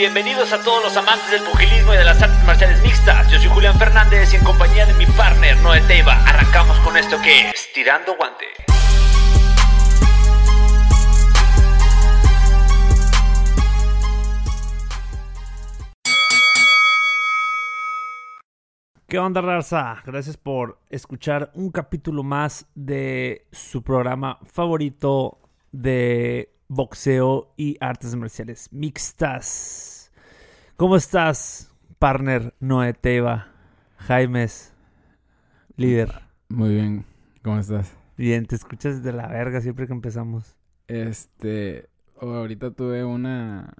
Bienvenidos a todos los amantes del pugilismo y de las artes marciales mixtas. Yo soy Julián Fernández y en compañía de mi partner Noé Teiva arrancamos con esto que es Tirando Guante. ¿Qué onda, raza? Gracias por escuchar un capítulo más de su programa favorito de boxeo y artes marciales mixtas. ¿Cómo estás, partner Noé Teva? Jaimes, líder. Muy bien, ¿cómo estás? Bien, te escuchas de la verga siempre que empezamos. Este, oh, ahorita tuve una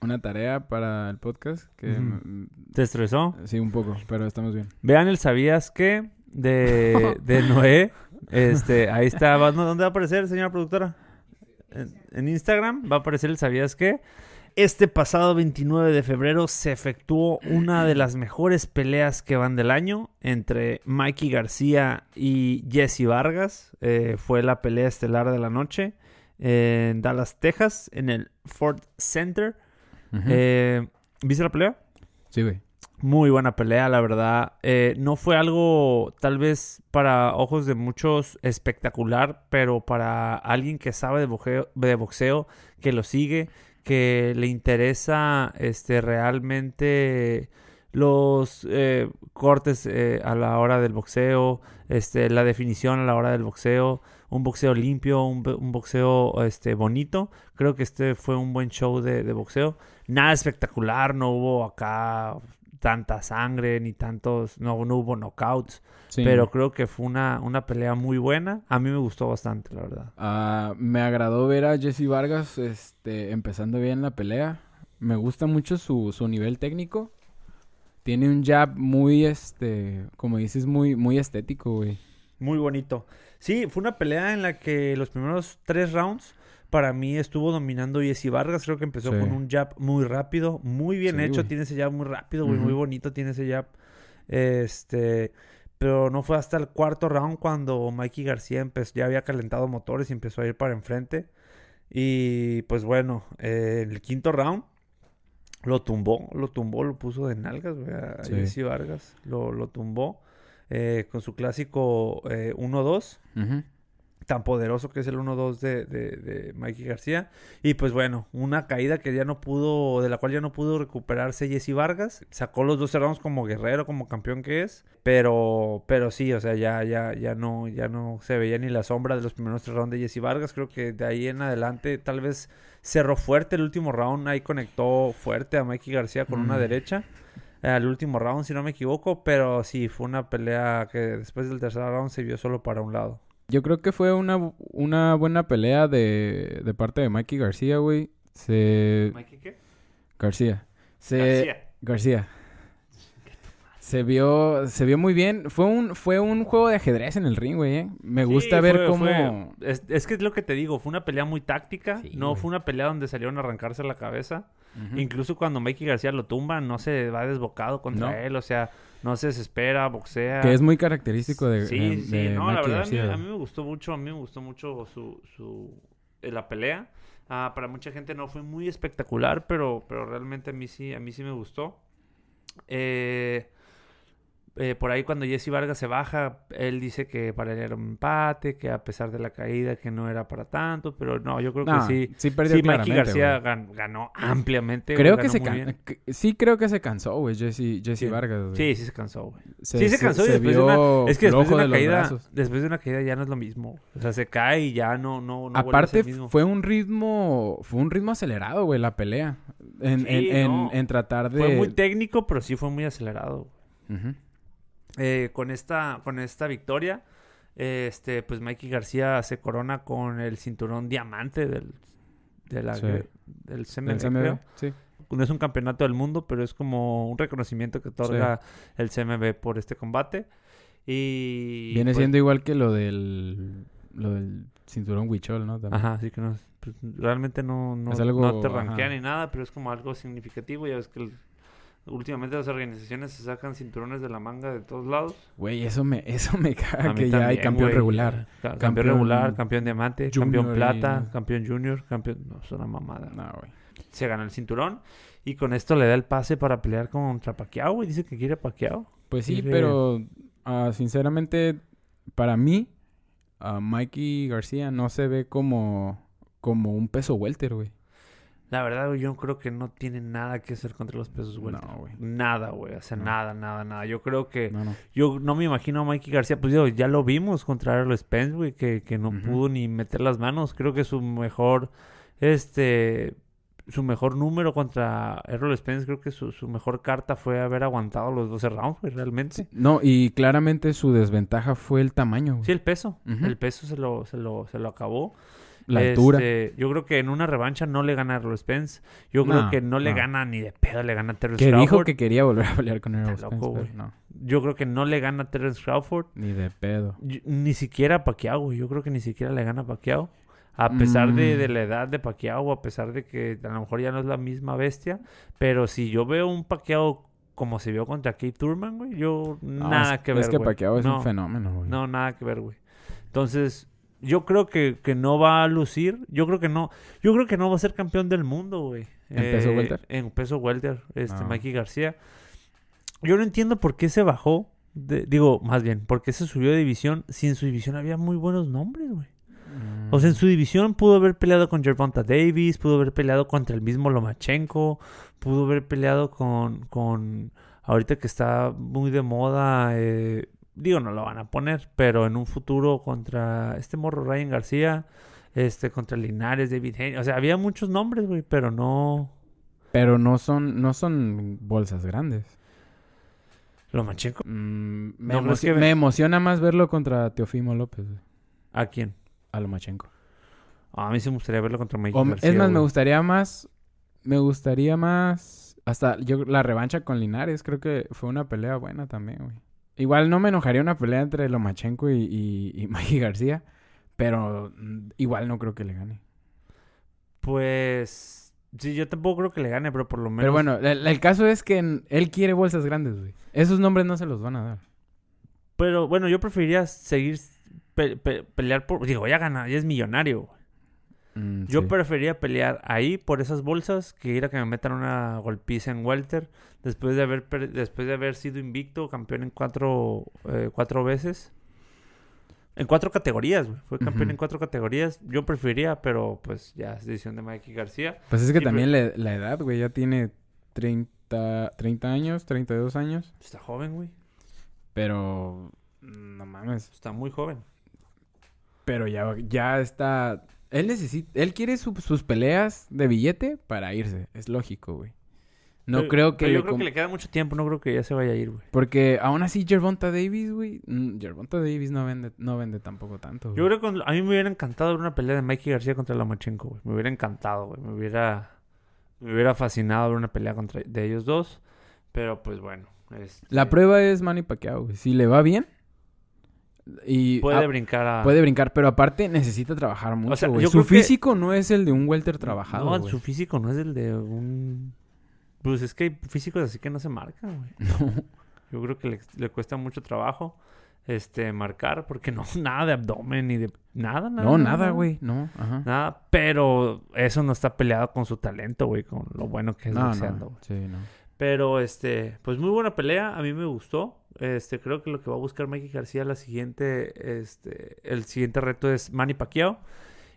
una tarea para el podcast que mm, ¿Te estresó? sí un poco, pero estamos bien. Vean el ¿Sabías qué? De, de Noé. Este, ahí está. ¿Dónde va a aparecer, señora productora? En, en Instagram va a aparecer el ¿Sabías qué? Este pasado 29 de febrero se efectuó una de las mejores peleas que van del año entre Mikey García y Jesse Vargas. Eh, fue la pelea estelar de la noche en Dallas, Texas, en el Ford Center. Eh, ¿Viste la pelea? sí, güey. Muy buena pelea, la verdad. Eh, no fue algo, tal vez para ojos de muchos, espectacular, pero para alguien que sabe de boxeo, de boxeo que lo sigue, que le interesa este, realmente los eh, cortes eh, a la hora del boxeo, este, la definición a la hora del boxeo, un boxeo limpio, un, bo- un boxeo este, bonito. Creo que este fue un buen show de boxeo. Nada espectacular, no hubo acá tanta sangre ni tantos, no, no hubo knockouts, Sí. pero creo que fue una, una pelea muy buena. A mí me gustó bastante, la verdad. Ah, me agradó ver a Jesse Vargas este empezando bien la pelea. Me gusta mucho su, su nivel técnico. Tiene un jab muy este, como dices, muy muy estético, güey. Muy bonito. Sí, fue una pelea en la que los primeros tres rounds para mí estuvo dominando Jesse Vargas. Creo que empezó Sí. con un jab muy rápido, muy bien Sí, hecho. güey. Tiene ese jab muy rápido, güey, muy bonito tiene ese jab. Este, pero no fue hasta el cuarto round cuando Mikey García empezó, ya había calentado motores y empezó a ir para enfrente. Y pues bueno, eh, el quinto round lo tumbó, lo tumbó, lo puso de nalgas, güey, a Sí. Jesse Vargas. Lo, lo tumbó eh, con su clásico eh, 1-2 Ujú. Tan poderoso que es el 1-2 de, de, de Mikey García. Y pues bueno, una caída que ya no pudo, de la cual ya no pudo recuperarse Jesse Vargas. Sacó los 12 rounds como guerrero, como campeón que es. Pero, pero sí, o sea, ya, ya, ya no, ya no se veía ni la sombra de los primeros tres rounds de Jesse Vargas. Creo que de ahí en adelante tal vez cerró fuerte el último round. Ahí conectó fuerte a Mikey García con una Mm. derecha. Al último round, si no me equivoco. Pero sí, fue una pelea que después del tercer round se vio solo para un lado. Yo creo que fue una, una buena pelea de, de parte de Mikey García, güey. Se... ¿Mikey qué? García. Se... García. García. Se vio, se vio muy bien. Fue un, fue un juego de ajedrez en el ring, güey. ¿eh? Me Sí, gusta ver fue- cómo. fue- Es, es que es lo que te digo, fue una pelea muy táctica, Sí, no güey. fue una pelea donde salieron a arrancarse la cabeza. Incluso cuando Mikey García lo tumba, no se va desbocado contra No. él, o sea, no se desespera, boxea. Que es muy característico de, Sí, de- sí, de no, la verdad a mí me gustó mucho, a mí me gustó mucho su, su eh, la pelea. Ah, para mucha gente no fue muy espectacular, pero, pero realmente a mí sí, a mí sí me gustó. Eh, eh, por ahí cuando Jesse Vargas se baja, él dice que para él era un empate, que a pesar de la caída que no era para tanto, pero no, yo creo No, que sí. sí perdió Sí, Mikey García ganó ampliamente. Creo que se can- Sí, creo que se cansó, güey, Jesse, Jesse Sí. Vargas. güey. Sí, sí se cansó, güey. Se, sí se cansó y después de una... Es que después de flojo una los caída... Después de una caída ya no es lo mismo. O sea, se cae y ya no... no, no Aparte, mismo. fue un ritmo, fue un ritmo acelerado, güey, la pelea. En, Sí, en, en- no. en tratar de... Fue muy técnico, pero sí fue muy acelerado. Ujú. Eh, con, esta, con esta victoria, eh, este, pues Mikey García se corona con el cinturón diamante del, de la, Sí. del CMB, creo. sí. No es un campeonato del mundo, pero es como un reconocimiento que otorga el CMB por este combate. Y Viene pues, siendo igual que lo del, lo del cinturón Huichol, ¿no? También. Ajá, así que no, pues, realmente no, no, algo- no te ajá. ni nada, pero es como algo significativo. Ya ves que el- Últimamente las organizaciones se sacan cinturones de la manga de todos lados. Güey, eso me, eso me caga que ya hay campeón regular. Ca- Campeón, Campeón regular, campeón diamante, campeón plata, y- campeón junior, campeón... No, es una mamada. No, güey. Se gana el cinturón y con esto le da el pase para pelear contra Pacquiao, güey. Dice que quiere Pacquiao. Pues sí, Quiere- pero ah, sinceramente, para mí, a Mikey García no se ve como, como un peso welter, güey. La verdad, güey, yo creo que no tiene nada que hacer contra los pesos welter. No, güey. Nada, güey. O sea, No. nada, nada, nada. Yo creo que... No, no. Yo no me imagino a Mikey García. Pues digo, ya lo vimos contra Errol Spence, güey. Que, que no pudo ni meter las manos. Creo que su mejor... Este... Su mejor número contra Errol Spence, creo que su, su mejor carta fue haber aguantado los 12 rounds, güey, realmente. No, y claramente su desventaja fue el tamaño, güey. Sí, el peso. El peso se lo, se lo, se lo acabó. La altura. Este, yo creo que en una revancha no le gana a Errol Spence. Yo creo que no le gana ni de pedo, le gana a Terrence Que dijo Crawford. que quería volver a pelear con Errol Spence, loco, pero güey. no. Yo creo que no le gana a Terrence Crawford. Ni de pedo. Yo- ni siquiera a Pacquiao. Yo creo que ni siquiera le gana a Pacquiao. A pesar de, Mm. de la edad de Pacquiao, a pesar de que a lo mejor ya no es la misma bestia. Pero si yo veo un Pacquiao como se vio contra Kate Turman, güey, yo nada es- que ver, Es que güey. Pacquiao es un fenómeno, güey. No, nada que ver, güey. Entonces, yo creo que, que no va a lucir. Yo creo que no. Yo creo que no va a ser campeón del mundo, güey. ¿En peso Eh, welter? En peso welter, este, No. Mikey García. Yo no entiendo por qué se bajó. de- digo, más bien, por qué se subió de división si en su división había muy buenos nombres, güey. Mm. O sea, en su división pudo haber peleado con Gervonta Davis, pudo haber peleado contra el mismo Lomachenko, pudo haber peleado con, con ahorita que está muy de moda, eh, digo, no lo van a poner, pero en un futuro contra este morro Ryan García, este, contra Linares, David Haney, o sea, había muchos nombres, güey, pero no... Pero no son, no son bolsas grandes. Lomachenko, Mm, me, No, emoci- emociona más verlo contra Teofimo López, güey. ¿a quién? A Lomachenko. A mí sí me gustaría verlo contra Mikey O me- García, es más, me gustaría más. Me gustaría más. Hasta yo, la revancha con Linares, creo que fue una pelea buena también, güey. Igual no me enojaría una pelea entre Lomachenko y, y, y Mikey García. Pero mm, igual no creo que le gane. Pues... Sí, yo tampoco creo que le gane, pero por lo menos... Pero bueno, el, el caso es que en- él quiere bolsas grandes, güey. Esos nombres no se los van a dar. Pero bueno, yo preferiría seguir pe- pe- pelear por. Digo, ya gana, ya es millonario. Mm, Yo sí. preferiría pelear ahí por esas bolsas que ir a que me metan una golpiza en Welter después de haber después de haber sido invicto, campeón en cuatro, eh, cuatro veces. En cuatro categorías, güey. Fue campeón en cuatro categorías. Yo preferiría, pero pues ya es decisión de Mikey García. Pues es que también la, la edad, güey, ya tiene 30, 30 años, 32 años. Está joven, güey. Pero. No mames. Está muy joven. Pero ya, ya está. Él necesita. Él quiere su- sus peleas de billete para irse. Es lógico, güey. No Pero- creo que. pero yo creo que le queda mucho tiempo. No creo que ya se vaya a ir, güey. Porque aún así, Gervonta Davis, güey. Gervonta Davis no vende, no vende tampoco tanto. Yo güey. creo que a mí me hubiera encantado ver una pelea de Mikey García contra Lomachenko, güey. Me hubiera encantado, güey. Me hubiera, me hubiera fascinado ver una pelea contra de ellos dos. Pero pues bueno. este, La prueba es Manny Pacquiao, güey. Si le va bien. Y puede a- brincar a. puede brincar, pero aparte necesita trabajar mucho, sea, güey. yo Su que- físico no es el de un welter trabajado, No, su físico no es el de un. Pues es que hay físicos así que no se marcan, güey. No. Yo creo que le, le cuesta mucho trabajo este marcar porque no nada de abdomen ni de nada, nada. No, nada, güey. No, ajá. Nada, pero eso no está peleado con su talento, güey, con lo bueno que es No, boxeando, no. güey. Sí, no. Pero, este, pues muy buena pelea. A mí me gustó. Este, creo que lo que va a buscar Mikey García la siguiente, este, el siguiente reto es Manny Pacquiao.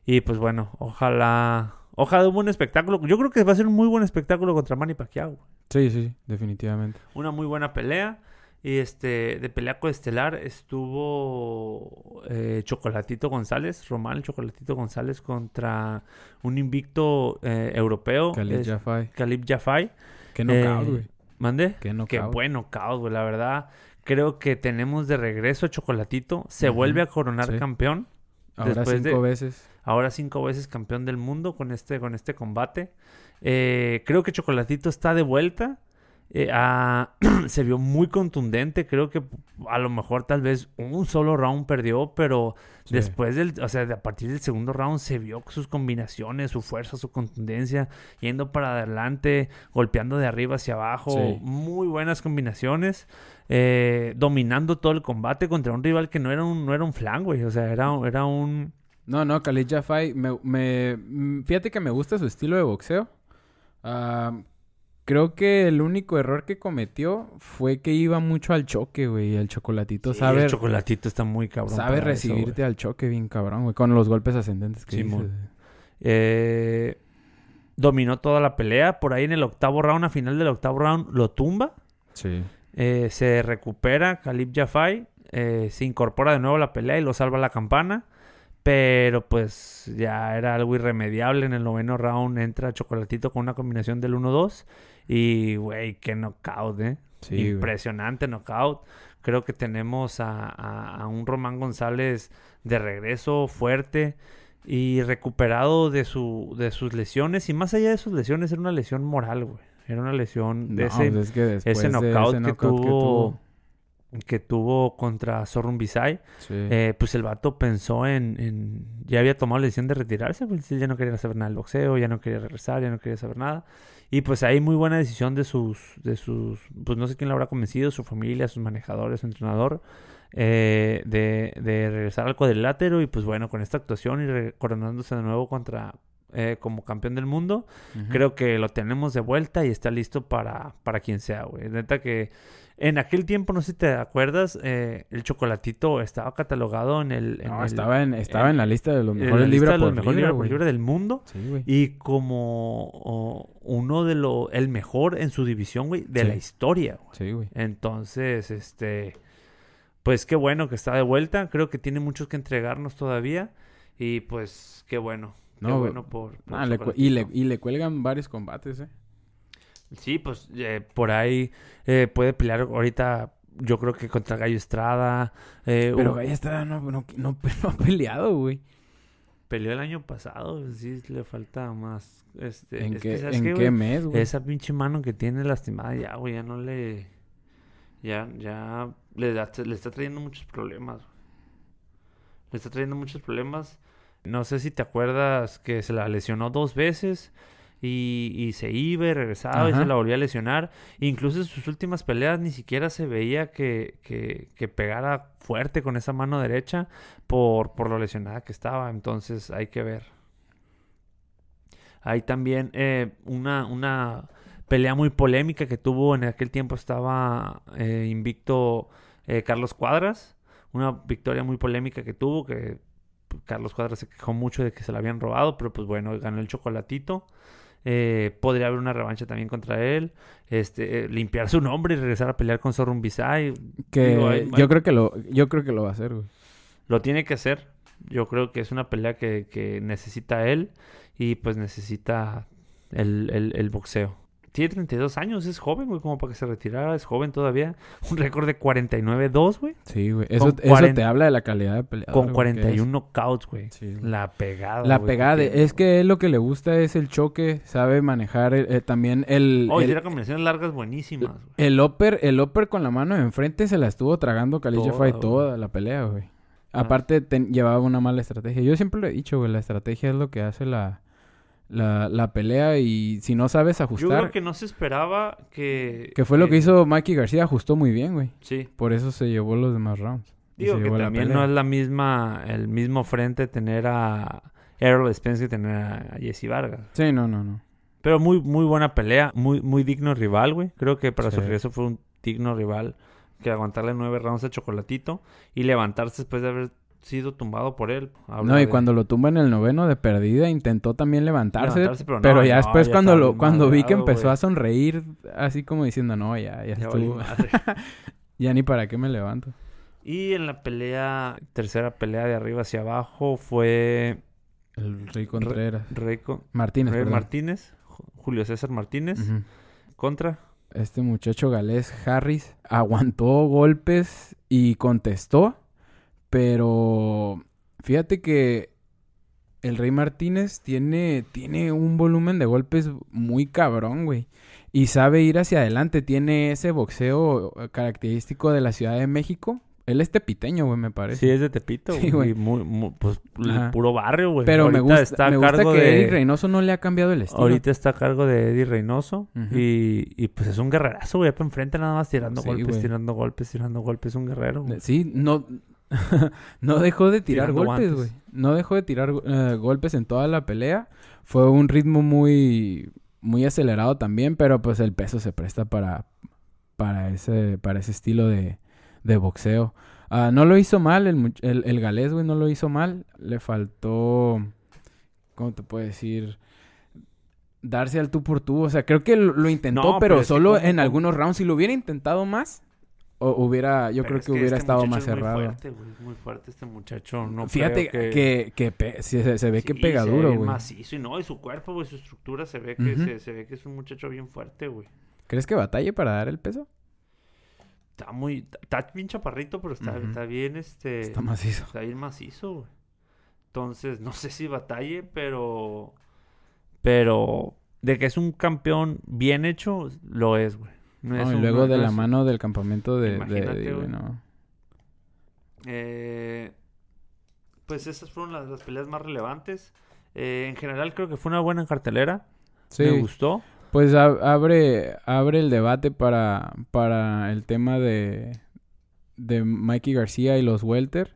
Y pues bueno, ojalá, ojalá un buen espectáculo. Yo creo que va a ser un muy buen espectáculo contra Manny Pacquiao. Sí, sí, definitivamente. Una muy buena pelea. Y este, de pelea coestelar estuvo eh, Chocolatito González, Román Chocolatito González contra un invicto eh, europeo. Khalid Jafai. Khalid Jafai. Qué knockout, Eh, güey. ¿Mande? Qué Qué buen knockout, güey. La verdad, creo que tenemos de regreso a Chocolatito. Se vuelve a coronar sí. campeón. Ahora después cinco de- veces. Ahora cinco veces campeón del mundo con este, con este combate. Eh, creo que Chocolatito está de vuelta. Eh, ah, se vio muy contundente. Creo que a lo mejor tal vez un solo round perdió, pero Sí. después del, o sea, de a partir del segundo round se vio sus combinaciones, su fuerza, su contundencia, yendo para adelante, golpeando de arriba hacia abajo. Sí. Muy buenas combinaciones. eh, dominando todo el combate contra un rival que no era un, no era un flan, güey. O sea, era, era un... No, no, Khalid Jafai, me, me- mm, fíjate que me gusta su estilo de boxeo. Ah, creo que el único error que cometió fue que iba mucho al choque, güey. El chocolatito Sí, sabe, el chocolatito está muy cabrón. sabe eso, recibirte al choque bien cabrón, güey. Con los golpes ascendentes que dices. Eh, dominó toda la pelea. Por ahí en el octavo round, a final del octavo round, lo tumba. Sí. Eh, se recupera Khalib Jafai. eh, se incorpora de nuevo a la pelea y lo salva la campana. Pero pues ya era algo irremediable. En el noveno round entra Chocolatito con una combinación del 1-2. Y, güey, qué knockout, ¿eh? Sí. Impresionante knockout. Creo que tenemos a, a- a un Román González de regreso fuerte y recuperado de, su, de sus lesiones. Y más allá de sus lesiones, era una lesión moral, güey. Era una lesión de No, ese, pues es que ese de knockout, que, knockout tuvo, que tuvo contra Sorun Bisay. Sí. Eh, pues el vato pensó en, en- Ya había tomado la decisión de retirarse, pues él ya no quería saber nada del boxeo, ya no quería regresar, ya no quería saber nada. Y pues ahí muy buena decisión de sus, de sus, pues no sé quién lo habrá convencido, su familia, sus manejadores, su entrenador, eh, de, de regresar al cuadrilátero y pues bueno, con esta actuación y coronándose de nuevo contra, eh, como campeón del mundo, creo que lo tenemos de vuelta y está listo para, para quien sea, güey. Neta que en aquel tiempo, no sé si te acuerdas, eh, el chocolatito estaba catalogado en el... en No, el- estaba en, estaba en la lista de los mejores por libra, por libra del mundo. Sí, güey. Y como oh, uno de los... El mejor en su división, güey, de Sí. la historia, güey. Sí, güey. Entonces, este... Pues qué bueno que está de vuelta. Creo que tiene muchos que entregarnos todavía. Y pues qué bueno. No, bueno por... por le cu- y, le, y le cuelgan varios combates, ¿eh? Sí, pues eh, por ahí eh, puede pelear ahorita, yo creo que contra Gallo Estrada. eh, Pero u- Gaya Estrada no, no, no, no ha peleado, güey. peleó el año pasado, sí le falta más. Este, ¿En es que, qué, ¿sabes en qué, qué güey? mes, güey? Esa pinche mano que tiene lastimada ya, güey, ya no le... Ya, ya le, da- le está trayendo muchos problemas. güey. Le está trayendo muchos problemas. No sé si te acuerdas que se la lesionó dos veces y, y se iba y regresaba y se la volvía a lesionar. Incluso en sus últimas peleas ni siquiera se veía que, que, que pegara fuerte con esa mano derecha por, por lo lesionada que estaba. Entonces hay que ver. Hay también eh, una, una pelea muy polémica que tuvo en aquel tiempo. Estaba eh, invicto eh, Carlos Cuadras. Una victoria muy polémica que tuvo. Que Carlos Cuadras se quejó mucho de que se la habían robado. Pero pues bueno, ganó el chocolatito. Eh, podría haber una revancha también contra él. Este, eh, limpiar su nombre y regresar a pelear con Sorun Bisay. que digo, yo creo que lo, yo creo que lo va a hacer, güey. Lo tiene que hacer. Yo creo que es una pelea que, que necesita él y pues necesita el, el- el boxeo. Tiene 32 años, es joven, güey, como para que se retirara, es joven todavía. Un récord de 49-2, güey. Sí, güey. Eso, Con eso 40 te habla de la calidad de peleador. Con güey, que es. 41 knockouts, güey. Sí. La pegada. La güey, pegada, que de- tiene, es que él lo que le gusta es el choque, sabe manejar eh, eh, también el. Oh, y tiene combinaciones largas buenísimas, güey. el upper, el upper con la mano de enfrente se la estuvo tragando Jafai güey. toda la pelea, güey. Ah. Aparte llevaba una mala estrategia. Yo siempre lo he dicho, güey, la estrategia es lo que hace la, la, la pelea y si no sabes Yo ajustar, creo que no se esperaba que... que fue lo que hizo Mikey García, ajustó muy bien, güey. Sí. Por eso se llevó los demás rounds. Digo que también no es la misma, el mismo frente tener a Errol Spence que tener a Jesse Vargas. Sí, no, no, no. Pero muy, muy buena pelea, muy, muy digno rival, güey. Creo que para su regreso fue un digno rival que aguantarle nueve rounds a Chocolatito y levantarse después de haber sido tumbado por él. Habla No, y de- cuando lo tumba en el noveno de perdida, intentó también levantarse. Levantarse, pero ya no, después ya cuando lo cuando vi que empezó a sonreír, así como diciendo, no, ya, ya Ya estuvo. ya ni para qué me levanto. y en la pelea, tercera pelea de arriba hacia abajo fue El Rey Contreras. Rey, Martínez, Rey. Martínez, Ju- Julio César Martínez contra. Este muchacho galés Harris aguantó golpes y contestó, pero fíjate que el Rey Martínez tiene, tiene un volumen de golpes muy cabrón, güey. Y sabe ir hacia adelante. Tiene ese boxeo eh, característico de la Ciudad de México. Él es tepiteño, güey, me parece. Sí, es de Tepito, Sí, güey. Muy, muy- pues, el Ajá. puro barrio, güey. Pero me gusta, está a me gusta cargo que de... Eric Reynoso no le ha cambiado el estilo. Ahorita está a cargo de Eddie Reynoso. Y, y pues es un guerrerazo, güey. Para enfrente nada más tirando Sí, golpes, güey. tirando golpes, tirando golpes. Es un guerrero, güey. Sí, no, no dejó de tirar Tirando golpes, güey. No dejó de tirar eh, golpes en toda la pelea. Fue un ritmo muy, muy acelerado también, pero pues el peso se presta para, para, ese, para ese estilo de, de boxeo. Ah, no lo hizo mal, el, el, el galés, güey, no lo hizo mal. Le faltó, ¿cómo te puedo decir? Darse al tú por tú. O sea, creo que lo, lo intentó, No, pero, pero es que solo ¿cómo- en algunos rounds. Si lo hubiera intentado más, o hubiera, yo Pero creo es que, hubiera este estado más es muy cerrado. fuerte, güey, muy fuerte este muchacho. No Fíjate creo que, que, sí, se, se ve que Sí, pega se duro, güey. macizo y no, y su cuerpo, güey, su estructura se ve que, Ujú. se, se ve que es un muchacho bien fuerte, güey. ¿Crees que batalle para dar el peso? Está muy, está bien chaparrito, pero está, Ujú. está bien, este, Está macizo. está bien macizo, güey. Entonces, no sé si batalle, pero, pero de que es un campeón bien hecho, lo es, güey. No No, y un- luego de la es- mano del campamento de, Imagínate, no. Eh, pues esas fueron las, las peleas más relevantes. Eh, en general creo que fue una buena cartelera. Sí, Me gustó. pues abre, abre el debate para, para el tema de, de Mikey García y los Welter.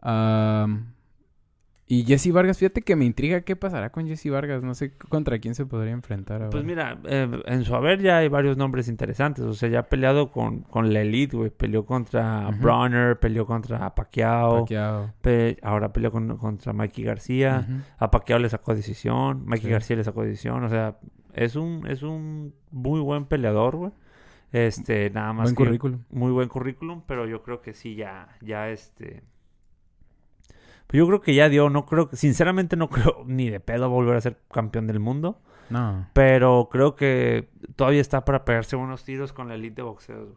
Am, y Jesse Vargas, fíjate que me intriga qué pasará con Jesse Vargas. No sé contra quién se podría enfrentar ahora. Pues mira, eh, en su haber ya hay varios nombres interesantes. O sea, ya ha peleado con, con la Elite, güey. Peleó contra Ujú. Bronner, peleó contra Pacquiao. Pacquiao. pe- ahora peleó con- contra Mikey García. A Pacquiao le sacó decisión. Mikey Sí. García le sacó decisión. O sea, es un, es un muy buen peleador, güey. Este, nada más Buen que- currículum. muy buen currículum, pero yo creo que sí, ya, ya este. Pues yo creo que ya dio, no creo, sinceramente no creo ni de pedo volver a ser campeón del mundo, No. pero creo que todavía está para pegarse buenos tiros con la elite de boxeo. güey.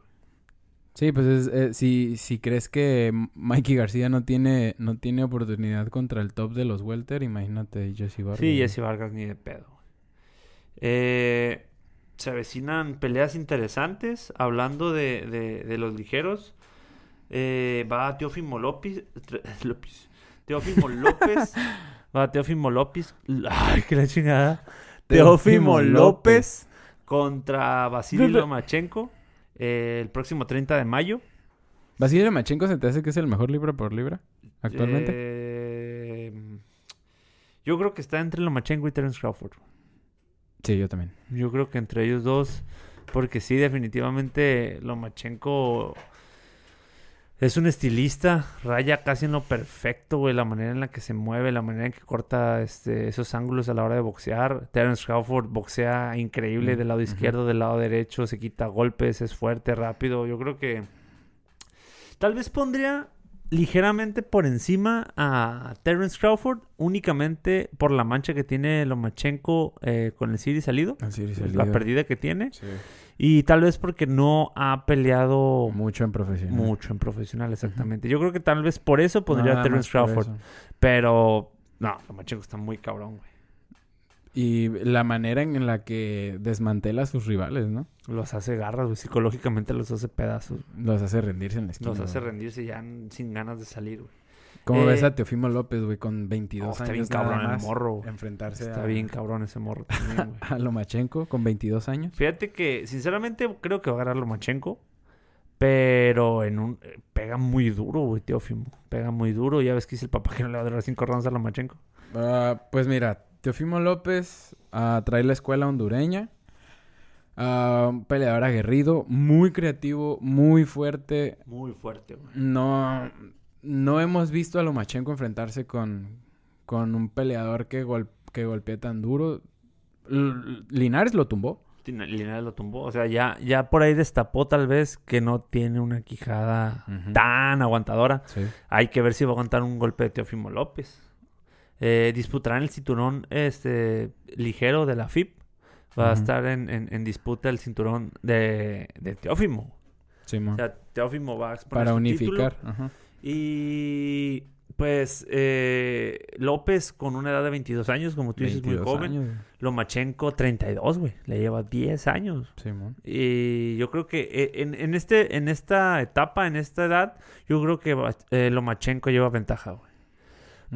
Sí, pues es, eh, si, si crees que Mikey García no tiene, no tiene oportunidad contra el top de los Welter, imagínate Jesse Vargas. Sí. Jesse Vargas ni de pedo. güey. Eh, se avecinan peleas interesantes, hablando de, de, de los ligeros. Eh, va Teófimo López, López. Teófimo López. va Teófimo López. Ay, que la chingada. Teófimo Teófimo López. López contra Vasily Lomachenko eh, el próximo 30 de mayo. ¿Vasily Lomachenko se te hace que es el mejor libra por libra actualmente? Eh, yo creo que está entre Lomachenko y Terence Crawford. Sí, yo también. Yo creo que entre ellos dos, porque sí, definitivamente Lomachenko es un estilista, raya casi en lo perfecto, güey, la manera en la que se mueve, la manera en que corta este, esos ángulos a la hora de boxear. Terence Crawford boxea increíble Mm, del lado ujú. izquierdo, del lado derecho, se quita golpes, es fuerte, rápido. Yo creo que tal vez pondría ligeramente por encima a Terence Crawford, únicamente por la mancha que tiene Lomachenko eh, con el Siri salido Así la pérdida que tiene. Sí. y tal vez porque no ha peleado Mucho en profesional. mucho en profesional exactamente. Yo creo que tal vez por eso pondría a Nada Terence Crawford pero no Lomachenko está muy cabrón güey Y la manera en la que desmantela a sus rivales, ¿no? los hace garras güey psicológicamente los hace pedazos Los hace rendirse en la esquina. los hace güey. rendirse ya sin ganas de salir güey ¿Cómo Eh, ves a Teofimo López, güey, con 22 Oh, está años bien nada cabrón el más, morro güey. Enfrentarse está a, bien cabrón ese morro también güey a Lomachenko con 22 años. Fíjate que, sinceramente, creo que va a ganar Lomachenko. Pero en un... eh, Pega muy duro, güey, Teófimo. Pega muy duro. Ya ves que dice el papá que no le va a dar cinco rounds a Lomachenko. Ah, pues mira, Teofimo López ah, trae la escuela hondureña. Ah, un peleador aguerrido, muy creativo, muy fuerte. Muy fuerte. No, no hemos visto a Lomachenko enfrentarse con, con un peleador que, gol- que golpea tan duro. L- Linares lo tumbó. Linares lo tumbó. O sea, ya, ya por ahí destapó tal vez que no tiene una quijada tan aguantadora. Sí. Hay que ver si va a aguantar un golpe de Teófimo López. Eh, disputarán el cinturón este ligero de la FIP. Va a estar en, en- en disputa el cinturón de, de Teófimo. O sea, Teófimo va a exponer Para su título. unificar. Ajá. Y Pues eh, López con una edad de 22 años, como tú dices, muy 22 joven. años. Lomachenko 32, güey. Le lleva 10 años. Simón. Y yo creo que eh, en, en este, en esta etapa, en esta edad, yo creo que eh, Lomachenko lleva ventaja, güey.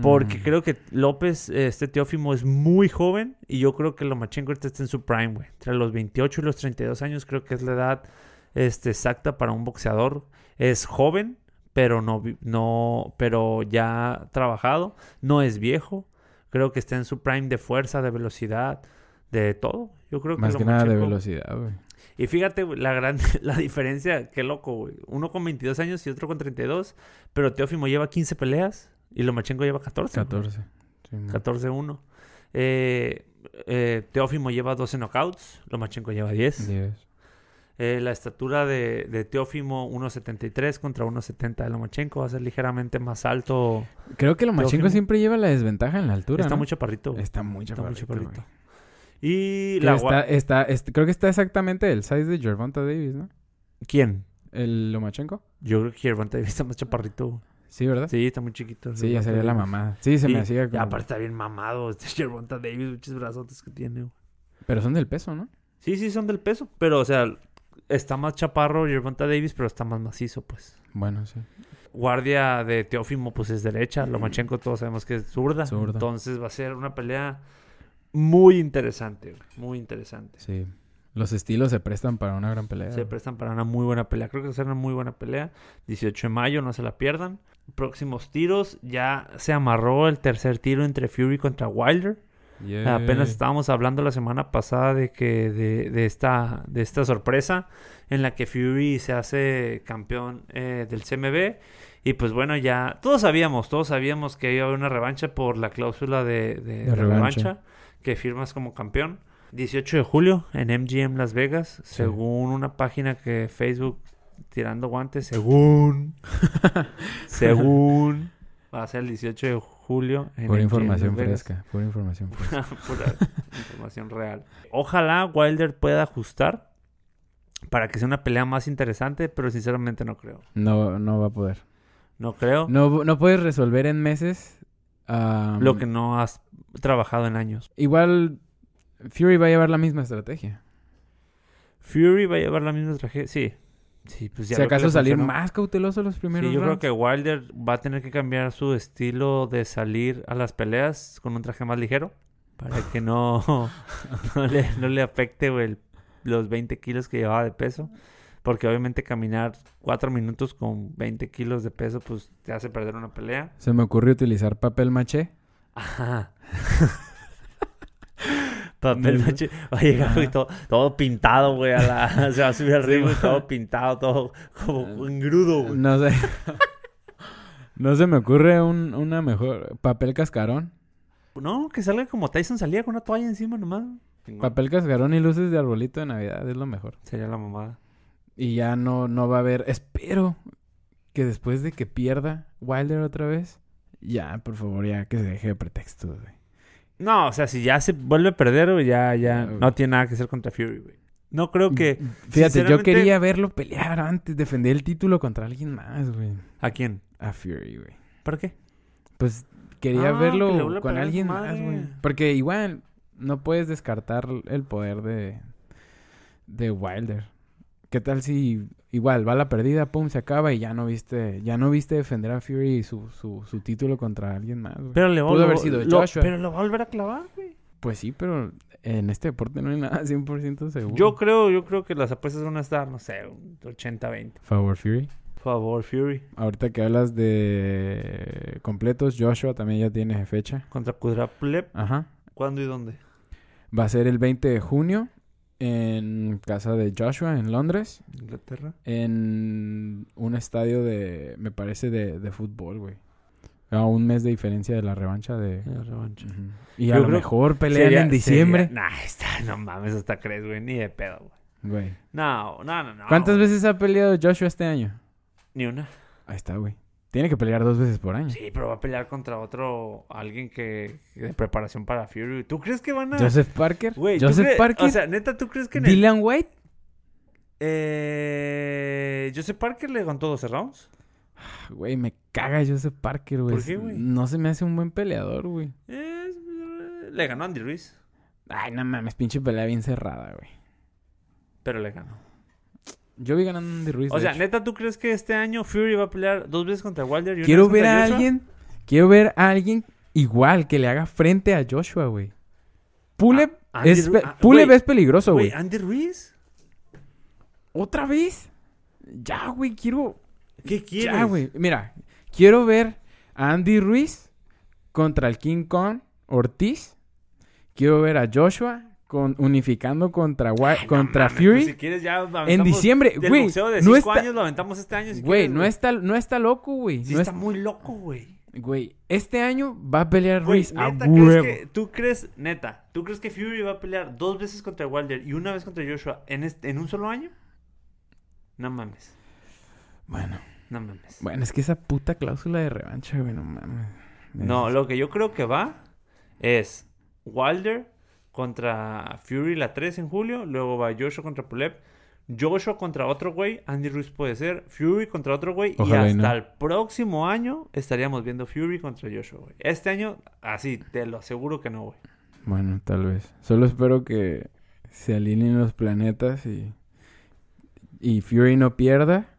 Porque Mm. creo que López, este Teófimo, es muy joven. Y yo creo que Lomachenko ahorita está en su prime, güey. Entre los 28 y los 32 años creo que es la edad este, exacta para un boxeador. Es joven, pero no, no, pero ya trabajado. No es viejo. Creo que está en su prime de fuerza, de velocidad, de todo. Yo creo que Más que nada de Lomachenko- velocidad, güey. y fíjate, la gran la diferencia, qué loco, güey. Uno con 22 años y otro con 32, pero Teófimo lleva 15 peleas y Lomachenko lleva 14. güey. 14. Simón. 14-1. Eh, eh, Teófimo lleva 12 knockouts, Lomachenko lleva 10. Diez. Eh, la estatura de, de Teófimo 1.73 contra 1.70 de Lomachenko va a ser ligeramente más alto. Creo que Lomachenko Teófimo- siempre lleva la desventaja en la altura, Está ¿no? muy chaparrito. Está muy Está muy chaparrito, chaparrito. Y la está, está, este, creo que está exactamente el size de Gervonta Davis, ¿no? ¿Quién? El Lomachenko. Yo creo que Gervonta Davis está más chaparrito. Sí, ¿verdad? Sí, está muy chiquito. Sí, ya sería la mamada. Sí, se Sí, me hacía Y como... aparte está bien mamado este Gervonta Davis, muchos brazotes que tiene. güey. Pero son del peso, ¿no? Sí, sí, son del peso. Pero, o sea, está más chaparro Gervonta Davis, pero está más macizo, pues. Bueno, sí. Guardia de Teófimo, pues es derecha. Lomachenko todos sabemos que es zurda. Zurda. Entonces va a ser una pelea muy interesante, güey, Muy interesante. Sí. Los estilos se prestan para una gran pelea. Se prestan para una muy buena pelea. Creo que va a ser una muy buena pelea. 18 de mayo, no se la pierdan. Próximos tiros. Ya se amarró el tercer tiro entre Fury contra Wilder. Yeah. Apenas estábamos hablando la semana pasada de que de, de esta de esta sorpresa en la que Fury se hace campeón eh, del CMB y pues bueno ya todos sabíamos todos sabíamos que iba a haber una revancha por la cláusula de, de- de revancha. revancha que firmas como campeón 18 de julio en MGM Las Vegas según una página que Facebook tirando guantes según según va a ser el 18 de julio en Pura MGM información fresca. Pura información fresca. Pura información real. Ojalá Wilder pueda ajustar para que sea una pelea más interesante, pero sinceramente no creo. No, no va a poder. No creo. No, no puedes resolver en meses. ah, Lo que no has trabajado en años. Igual Fury va a llevar la misma estrategia. Fury va a llevar la misma tragedia. Sí. Sí, pues ya si acaso salir más cauteloso los primeros Sí, yo creo que Wilder va a tener que cambiar su estilo de salir a las peleas con un traje más ligero para que no, no, le, no le afecte el- los 20 kilos que llevaba de peso. Porque obviamente caminar 4 minutos con 20 kilos de peso pues te hace perder una pelea. Se me ocurrió utilizar papel maché. Ajá. Papel maché. Va a llegar todo, todo pintado, güey. A la, se va a subir al güey, todo pintado, todo como engrudo, güey. No sé. no se me ocurre un, una mejor. Papel cascarón. No, que salga como Tyson salía con una toalla encima nomás. Papel cascarón y luces de arbolito de Navidad es lo mejor. Sería la mamada. Y ya no, no va a haber. Espero que después de que pierda Wilder otra vez, ya, por favor, ya que se deje de pretextos, güey. No, o sea, si ya se vuelve a perder, güey, ya, ya no tiene nada que hacer contra Fury, güey. No creo que... Fíjate, yo quería verlo pelear antes, defender el título contra alguien más, güey. ¿A quién? A Fury, güey. ¿Para qué? Pues quería Ah, verlo con alguien más, güey. Porque igual no puedes descartar el poder de, de Wilder. ¿Qué tal si igual va la perdida, pum, se acaba y ya no viste, ya no viste defender a Fury su, su, su título contra alguien más, güey? Pero le va, Pudo haber sido lo- Joshua. Pero lo va a volver a clavar, güey. Pues sí, pero en este deporte no hay nada 100% seguro. Yo creo, yo creo que las apuestas van a estar, no sé, un 80-20. Favor Fury. Favor, Fury. Ahorita que hablas de completos, Joshua también ya tiene fecha. Contra Kudraplev. Ajá. ¿Cuándo y dónde? Va a ser el 20 de junio en casa de Joshua en Londres. Inglaterra. En un estadio de, me parece, de, de fútbol, güey. A un mes de diferencia de la revancha de... La revancha. Y Yo a lo mejor pelean Sería- en diciembre. sería- Nah, está, no mames, hasta crees, güey. Ni de pedo, güey. Güey. No, no, no, no. ¿Cuántas güey. veces ha peleado Joshua este año? Ni una. Ahí está, güey. Tiene que pelear dos veces por año. Sí, pero va a pelear contra otro, alguien que de preparación para Fury. ¿Tú crees que van a...? Joseph Parker. Güey, ¿tú Joseph Parker. O sea, neta, ¿tú crees que en el... Dylan White. Eh, Joseph Parker le aguantó 12 rounds. Güey, me caga Joseph Parker, güey. ¿Por qué, güey? No se me hace un buen peleador, güey. Es- le ganó Andy Ruiz, Ay, no mames, pinche pelea bien cerrada, güey. pero le ganó. Yo vi ganando a Andy Ruiz. O sea, hecho. ¿neta tú crees que este año Fury va a pelear dos veces contra Wilder y una Quiero vez ver a Joshua? alguien. Quiero ver a alguien igual que le haga frente a Joshua, güey. Pulev, Ah, es, Ru- ah, es peligroso, güey. ¿Andy Ruiz? ¿Otra vez? Ya, güey, quiero. ¿Qué quieres? Ya, güey. Mira, quiero ver a Andy Ruiz contra el King Kong Ortiz. Quiero ver a Joshua con, unificando contra, Ay, contra mames, Fury. pues si quieres ya en diciembre, güey. boxeo de No cinco está, años lo aventamos este año si güey, quieres, no está, no está loco, güey. Sí no está es- muy loco, güey. Güey, este año va a pelear Güey, Ruiz a neta, huevo. ¿crees que, ¿tú crees, neta, tú crees que Fury va a pelear dos veces contra Wilder y una vez contra Joshua en, este- en un solo año? No mames, Bueno, no mames. bueno, es que esa puta cláusula de revancha, güey, no mames. Me No, lo que yo creo que va es Wilder contra Fury la 3 en julio, luego va Joshua contra Pulev, Joshua contra otro güey, Andy Ruiz puede ser, Fury contra otro güey Ojalá y y hasta no. el próximo año estaríamos viendo Fury contra Joshua, güey. Este año, así, te lo aseguro que no, güey. Bueno, tal vez. Solo espero que se alineen los planetas y, y Fury no pierda,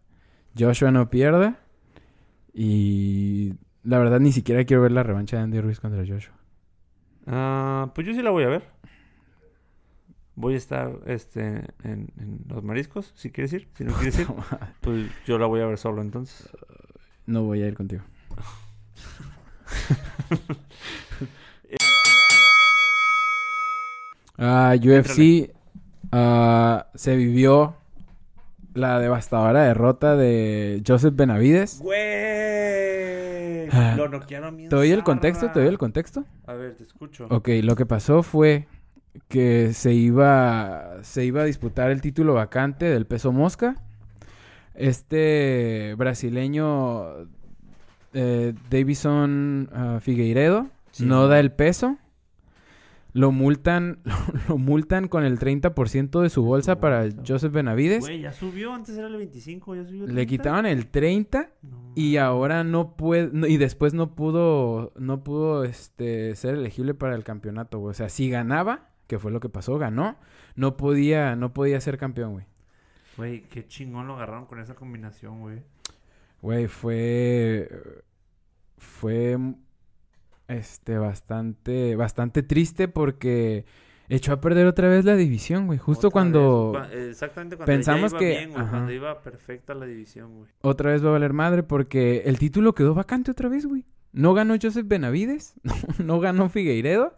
Joshua no pierda y la verdad ni siquiera quiero ver la revancha de Andy Ruiz contra Joshua. Ah, pues yo sí la voy a ver. Voy a estar este, en, en los mariscos, si quieres ir. Si no quieres ir, pues yo la voy a ver solo entonces. No voy a ir contigo. Ah, UFC ah, se vivió la devastadora derrota de Joseph Benavides. ¡Güey! Ah, Lo noquearon ¿Te doy el contexto? ¿Te doy el contexto? A ver, te escucho. Ok, lo que pasó fue que se iba, se iba a disputar el título vacante del peso mosca. Este brasileño eh, Davison ah, Figueiredo Sí, no da el peso. Lo multan, lo multan con el 30% de su bolsa para. Joseph Benavides. Güey, ya subió. Antes era el 25, ya subió el Le 30. quitaron el 30 No. y ahora no puede no- y después no pudo no pudo este ser elegible para el campeonato, güey. O sea, si ganaba, que fue lo que pasó, ganó, no podía no podía ser campeón, güey. Güey, qué chingón lo agarraron con esa combinación, güey. Güey, fue fue este bastante bastante triste porque echó a perder otra vez la división, güey. Justo Otra cuando vez, exactamente cuando pensamos ya iba que- bien, güey, ajá. cuando iba perfecta la división, güey. otra vez va a valer madre porque el título quedó vacante otra vez, güey. No ganó Joseph Benavides, no, no ganó Figueiredo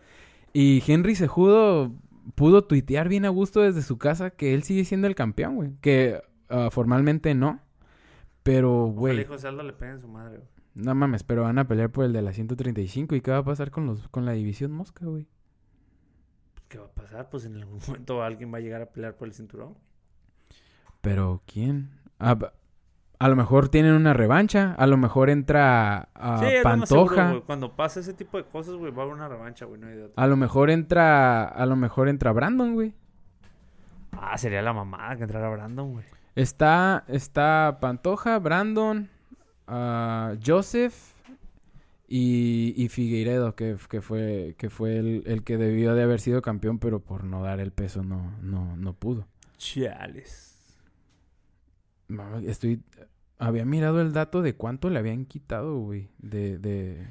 y Henry Sejudo pudo tuitear bien a gusto desde su casa que él sigue siendo el campeón, güey. Que ah, formalmente no. Pero, güey, José Aldo le peguen en su madre, güey. no mames, pero van a pelear por el de la 135 y qué va a pasar con los con la división mosca, güey. ¿Qué va a pasar? Pues en algún momento alguien va a llegar a pelear por el cinturón. Pero ¿quién? A, a lo mejor tienen una revancha, a lo mejor entra a sí, seguro, Pantoja. güey. Cuando pasa ese tipo de cosas, güey, va a haber una revancha, güey, no hay. A lo mejor entra, a lo mejor entra Brandon, güey. Ah, sería la mamada que entrara Brandon, güey. Está, está Pantoja, Brandon, ah, Joseph y, y Figueiredo, que, que fue, que fue el, el que debió de haber sido campeón, pero por no dar el peso no, no, no pudo. Chales. Mamá, Estoy, había mirado el dato de cuánto le habían quitado, güey. De, de,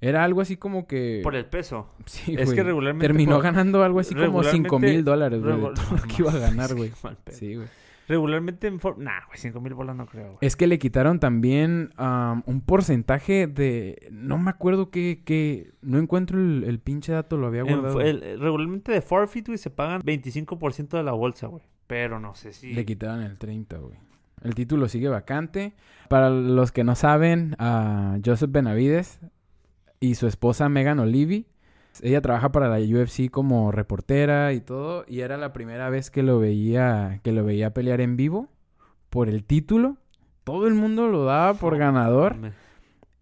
era algo así como que. Por el peso. Sí, es güey. que regularmente Terminó por- ganando algo así como 5 mil regularmente- dólares, güey, de Regu- todo lo que iba a ganar, güey. Sí, mal pedo. Sí, güey. Regularmente en... for- Nah, güey, 5 mil bolas no creo, güey. Es que le quitaron también am, un porcentaje de... No me acuerdo qué... qué- No encuentro el, el pinche dato, lo había En guardado. fo- el- el- regularmente de forfeit, güey, se pagan 25% de la bolsa, güey. Pero no sé si... Le quitaron el 30, güey. El título sigue vacante. Para los que no saben, a Joseph Benavides y su esposa Megan Olivi, ella trabaja para la UFC como reportera y todo, y era la primera vez que lo veía, que lo veía pelear en vivo por el título. Todo el mundo lo daba por ganador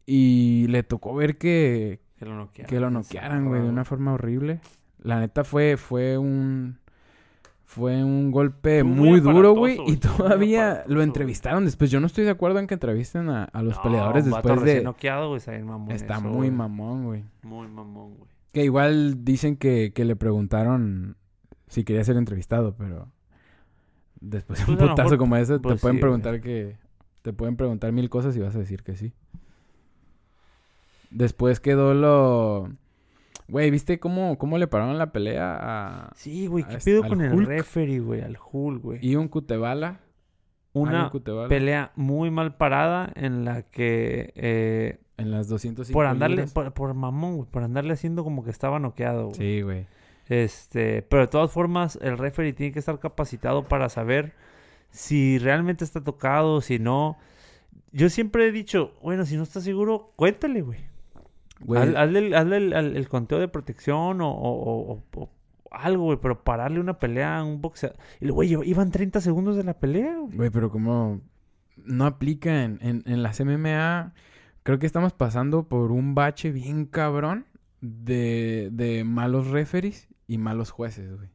y le tocó ver que, Que lo noquearan. que lo noquearan, güey, de una forma horrible. La neta fue, fue un, Fue un golpe muy muy duro, güey. Y todavía lo entrevistaron después. Yo no estoy de acuerdo en que entrevisten a, a los No, peleadores un vato después de... noqueado, güey, está bien mamón Está eso, muy güey. mamón, güey. Muy mamón, güey. Que igual dicen que, que le preguntaron si quería ser entrevistado, pero... Después de un Pues putazo mejor, como ese, pues te pueden sí, preguntar que... Te pueden preguntar mil cosas y vas a decir que sí. Después quedó lo... Güey, ¿viste cómo, cómo le pararon la pelea a Sí, güey, ¿qué este- pedo con el referee, güey? Al Hulk, güey. Ion Kutebala? Una Ion Kutebala, pelea muy mal parada en la que... eh, En las 205 por andarle... Por, por mamón, güey. Por andarle haciendo como que estaba noqueado, güey. Sí, güey. Este... Pero de todas formas, el referee tiene que estar capacitado para saber si realmente está tocado, si no... Yo siempre he dicho, bueno, si no estás seguro, cuéntale, güey. Güey, Haz- Hazle, el, hazle el- el conteo de protección o, o- o- o algo, güey, pero pararle una pelea a un boxeador. Y luego, güey, iba- iban 30 segundos de la pelea, güey. Güey, pero como no aplica en, en, en las MMA, creo que estamos pasando por un bache bien cabrón de, de malos referees y malos jueces, güey.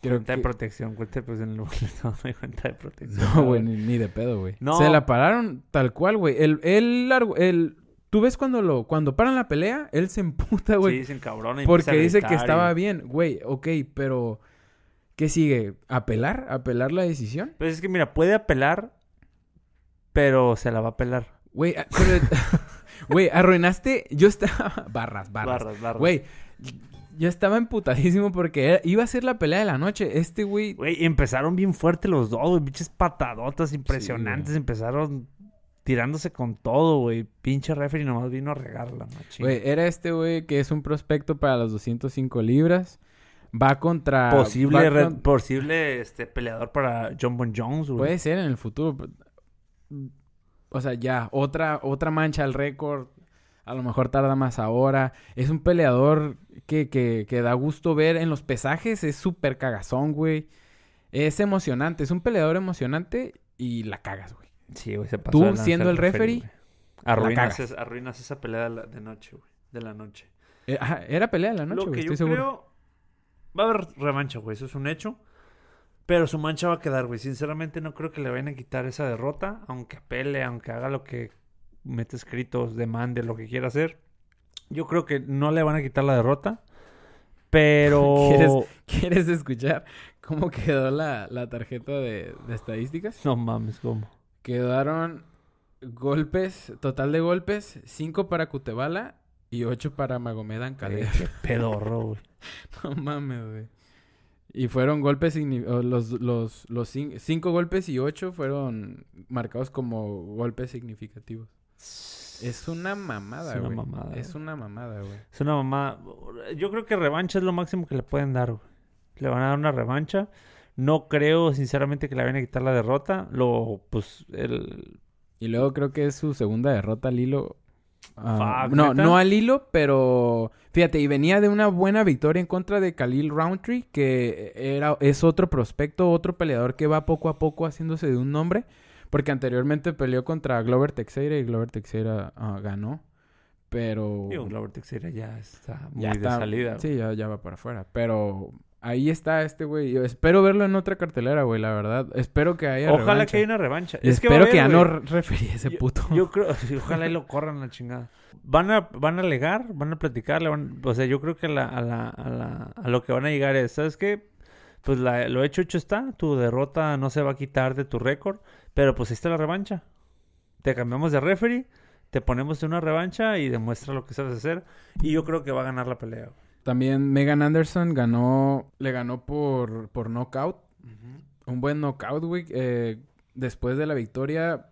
Creo Cuenta de protección, cuenta pues en el boleto no hay cuenta de protección. No, güey, ni, ni de pedo, güey. No. Se la pararon tal cual, güey. El, el, largo- el, tú ves cuando lo, cuando paran la pelea, él se emputa, Sí, güey. dicen cabrón. y porque dice que estaba y- bien, güey, ok, pero ¿qué sigue? ¿Apelar? ¿Apelar la decisión? Pues es que mira, puede apelar, pero se la va a apelar. Güey, a- pero- güey, arruinaste. Yo estaba. Barras, barras. Barras, barras. Güey, yo estaba emputadísimo porque iba a ser la pelea de la noche. Este güey. Güey, empezaron bien fuerte los dos, güey. Pinches patadotas impresionantes. empezaron tirándose con todo, güey. Pinche referee nomás vino a regarla, machín. Güey, era este güey que es un prospecto para los 205 libras. Va contra. posible, va re- con- posible este peleador para John Bon Jones, güey. Puede ser en el futuro. O sea, ya, otra, otra mancha al récord. A lo mejor tarda más ahora. Es un peleador que, que, que da gusto ver en los pesajes. Es súper cagazón, güey. Es emocionante. Es un peleador emocionante y la cagas, güey. Sí, güey, se pasó Tú, de siendo el referee, arruinas, es- arruinas esa pelea de la, de noche, güey. De la noche. Eh, ajá, era pelea de la noche, Lo güey. que yo Estoy seguro. creo... Va a haber revancha, güey. Eso es un hecho. Pero su mancha va a quedar, güey. Sinceramente no creo que le vayan a quitar esa derrota. Aunque apele, aunque haga lo que mete escritos, demande, lo que quiera hacer. Yo creo que no le van a quitar la derrota. Pero... ¿Quieres, ¿Quieres escuchar cómo quedó la, la tarjeta de, de estadísticas? No mames, ¿cómo? Quedaron golpes, total de golpes, 5 para Cutebala y 8 para Magomed Ankalaev. Qué pedorro, güey. No mames, güey. Y fueron golpes, los, los, los 5 golpes y 8 fueron marcados como golpes significativos. Es una mamada, Es una güey. mamada, Es güey. una mamada, güey. Es una mamá. Yo creo que revancha es lo máximo que le pueden dar, güey. Le van a dar una revancha. No creo, sinceramente, que le vayan a quitar la derrota. Lo, pues, el... Y luego creo que es su segunda derrota al hilo. Fuck, no, ¿neta? no al hilo, pero fíjate, y venía de una buena victoria en contra de Khalil Roundtree, que era, es otro prospecto, otro peleador que va poco a poco haciéndose de un nombre, porque anteriormente peleó contra Glover Teixeira y Glover Teixeira ah, ganó, pero Digo, Glover Teixeira ya está muy ya de está, salida. sí, ya, ya va para afuera, pero ahí está este güey, yo espero verlo en otra cartelera, güey, la verdad, espero que haya Ojalá revancha. que haya una revancha. Es espero que, ya no referí a ese Yo- puto. Yo creo, ojalá y lo corran la chingada. Van a, van a alegar, van a platicar, van- o sea, yo creo que a, la, a, la, a, la- a lo que van a llegar es, ¿sabes qué? Pues la- lo hecho, hecho está, tu derrota no se va a quitar de tu récord, pero pues ahí está la revancha. Te cambiamos de referee, te ponemos en una revancha y demuestra lo que sabes hacer, y yo creo que va a ganar la pelea. güey. También Megan Anderson ganó, le ganó por, por knockout. Un buen knockout, güey. Eh, después de la victoria,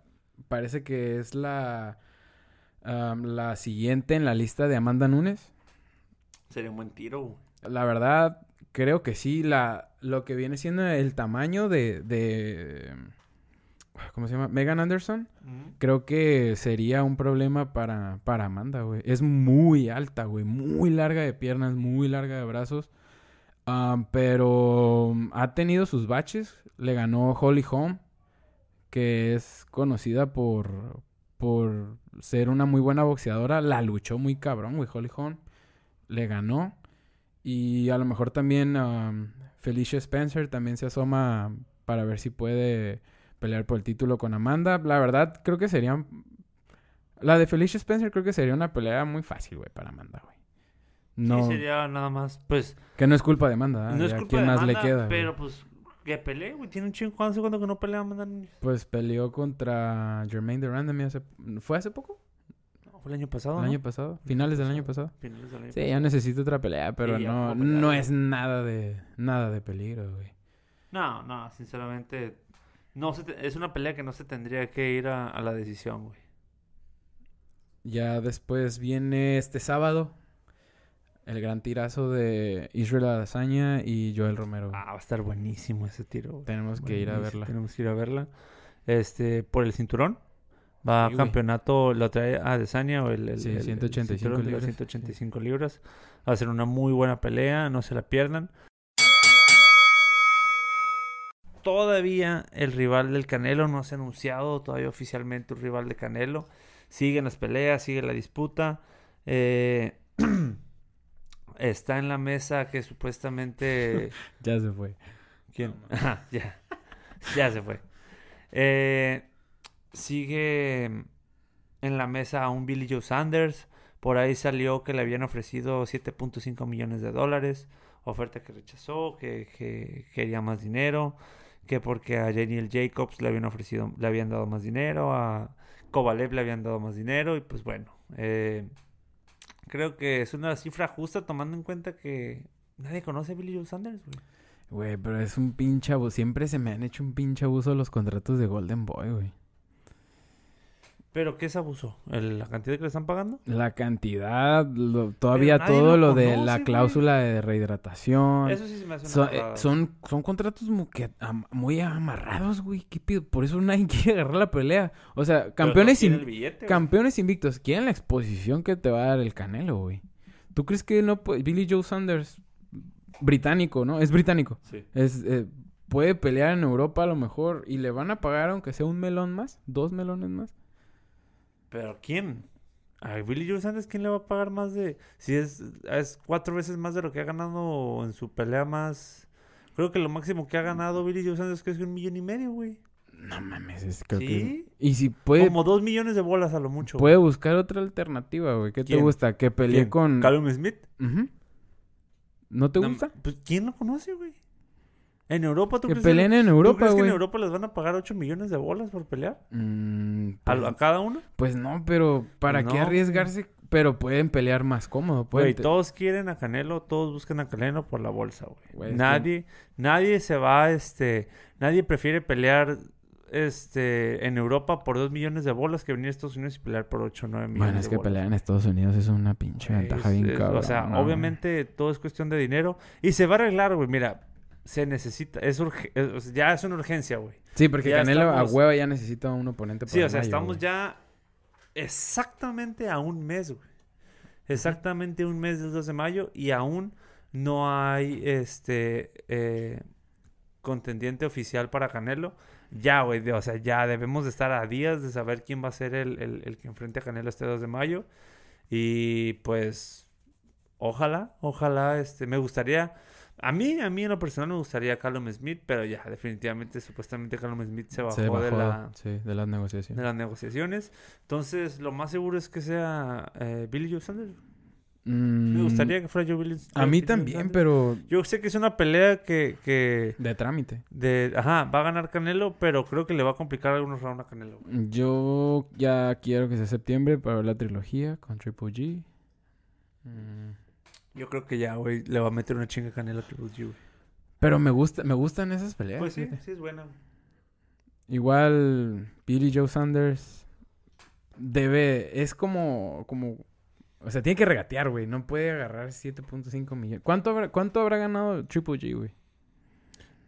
parece que es la, la siguiente en la lista de Amanda Nunes. Sería un buen tiro. güey. La verdad, creo que sí. La, lo que viene siendo el tamaño de, de... ¿Cómo se llama? Megan Anderson. Creo que sería un problema para, para Amanda, güey. Es muy alta, güey. Muy larga de piernas, muy larga de brazos. Am, pero um, ha tenido sus baches. Le ganó Holly Holm, que es conocida por, por ser una muy buena boxeadora. La luchó muy cabrón, güey, Holly Holm. Le ganó. Y a lo mejor también um, Felicia Spencer también se asoma para ver si puede pelear por el título con Amanda. La verdad, creo que sería... La de Felicia Spencer creo que sería una pelea muy fácil, güey, para Amanda, güey. No, Sí, sería nada más, pues, que no es culpa de Amanda, ¿ah? no es culpa ¿quién de más Amanda, le queda? güey? pero pues, que pelee, güey. Tiene un chingo, ¿cuánto cuando que no pelea Amanda? Pues peleó contra Jermaine Durandam hace... ¿Fue hace poco? No, fue el año pasado, ¿El ¿no? año pasado? ¿Finales del año pasado? Finales del año Sí, pasado. ya necesito otra pelea, pero Sí, no, no es nada de... Nada de peligro, güey. No, no, sinceramente, no se te- es una pelea que no se tendría que ir a, a la decisión, güey. Ya después viene este sábado el gran tirazo de Israel Adesanya y Joel Romero. Ah, va a estar buenísimo ese tiro. güey. Tenemos que ir a verla. Tenemos que ir a verla. Este, por el cinturón. Va Sí, a campeonato, lo trae a Desania o el, el, Sí, el- el 185 cinturón de las libras, 185 libras. Va a ser una muy buena pelea, no se la pierdan. Todavía el rival del Canelo no se ha anunciado, todavía oficialmente un rival de Canelo. Siguen las peleas, sigue la disputa. Eh, está en la mesa que supuestamente Ya se fue. ¿Quién? Ya. Ya se fue. Eh, sigue en la mesa a un Billy Joe Sanders. Por ahí salió que le habían ofrecido 7.5 millones de dólares. Oferta que rechazó, que, que quería más dinero. Que porque a Daniel Jacobs le habían ofrecido, le habían dado más dinero. A Kovalev le habían dado más dinero. Y pues bueno. eh, creo que es una cifra justa tomando en cuenta que nadie conoce a Billy Joe Sanders, güey. Güey, pero es un pinche abuso. Siempre se me han hecho un pinche abuso los contratos de Golden Boy, güey. ¿Pero qué es abuso? ¿El- ¿La cantidad que le están pagando? La cantidad, lo- todavía todo lo lo de la güey. cláusula de rehidratación. Eso sí se me hace Son, eh, son, son contratos mu- que am- muy amarrados, güey. ¿Qué pido? Por eso nadie quiere agarrar la pelea. O sea, campeones, no in- billete, campeones invictos. Quieren la exposición que te va a dar el Canelo, güey. ¿Tú crees que no puede... Billy Joe Sanders, británico, ¿no? Es británico. Sí. Es, eh, puede pelear en Europa a lo mejor y le van a pagar aunque sea un melón más, dos melones más. ¿Pero quién? A Billy Joe Sanders, ¿quién le va a pagar más de...? Si es, es cuatro veces más de lo que ha ganado en su pelea más... Creo que lo máximo que ha ganado Billy Joe Sanders que es un millón y medio, güey. No mames, es, creo que... ¿Sí? Y si puede, Como dos millones de bolas a lo mucho. puede buscar otra alternativa, güey. ¿Qué te gusta? Que pelee ¿Quién? con... ¿Callum Smith? ¿No te No, gusta? pues, ¿quién lo conoce, güey? En Europa, ¿tú Que crees peleen en ¿tú Europa, crees que en. Europa les van a pagar 8 millones de bolas por pelear? Mm, ¿A, pues, a cada uno? pues no, pero ¿para No, qué arriesgarse? Pero pueden pelear más cómodo. Pueden Güey, te- todos quieren a Canelo, todos buscan a Canelo por la bolsa, güey. Que- nadie, nadie se va, este, nadie prefiere pelear, este, en Europa por 2 millones de bolas que venir a Estados Unidos y pelear por 8 o 9 millones Bueno, es de que bolas. pelear en Estados Unidos es una pinche ventaja es- bien es- cabrón. O sea, obviamente todo es cuestión de dinero y se va a arreglar, güey. Mira, se necesita, es urge- ya es una urgencia, güey. Sí, porque ya Canelo estamos- a hueva ya necesita un oponente Sí, para o sea, mayo, estamos ya exactamente a un mes, güey. Exactamente un mes del 2 de mayo y aún no hay este eh, contendiente oficial para Canelo. Ya, güey, o sea, ya debemos de estar a días de saber quién va a ser el, el- el que enfrente a Canelo este 2 de mayo. Y pues, ojalá, ojalá, este, me gustaría, a mí, a mí en lo personal me gustaría Callum Smith, pero ya, definitivamente, supuestamente Callum Smith se bajó, Se bajó de la sí, de las de negociaciones. las negociaciones. Entonces, lo más seguro es que sea eh, Billy Joe Sanders. Me Mm, gustaría que fuera Joe Billy A mí Billy también, Sanders. pero Yo sé que es una pelea que, que de trámite. de, ajá, va a ganar Canelo, pero creo que le va a complicar algunos rounds a Canelo. güey. Yo ya quiero que sea septiembre para ver la trilogía con Triple G. Mm, Yo creo que ya, güey, le va a meter una chinga a Canelo a Triple G, güey. Pero me gusta, me gustan esas peleas. Pues sí, fíjate. sí es buena. Igual Billy Joe Sanders debe, es como, como, o sea, tiene que regatear, güey. No puede agarrar 7.5 millones. ¿Cuánto habrá, cuánto habrá ganado Triple G, güey?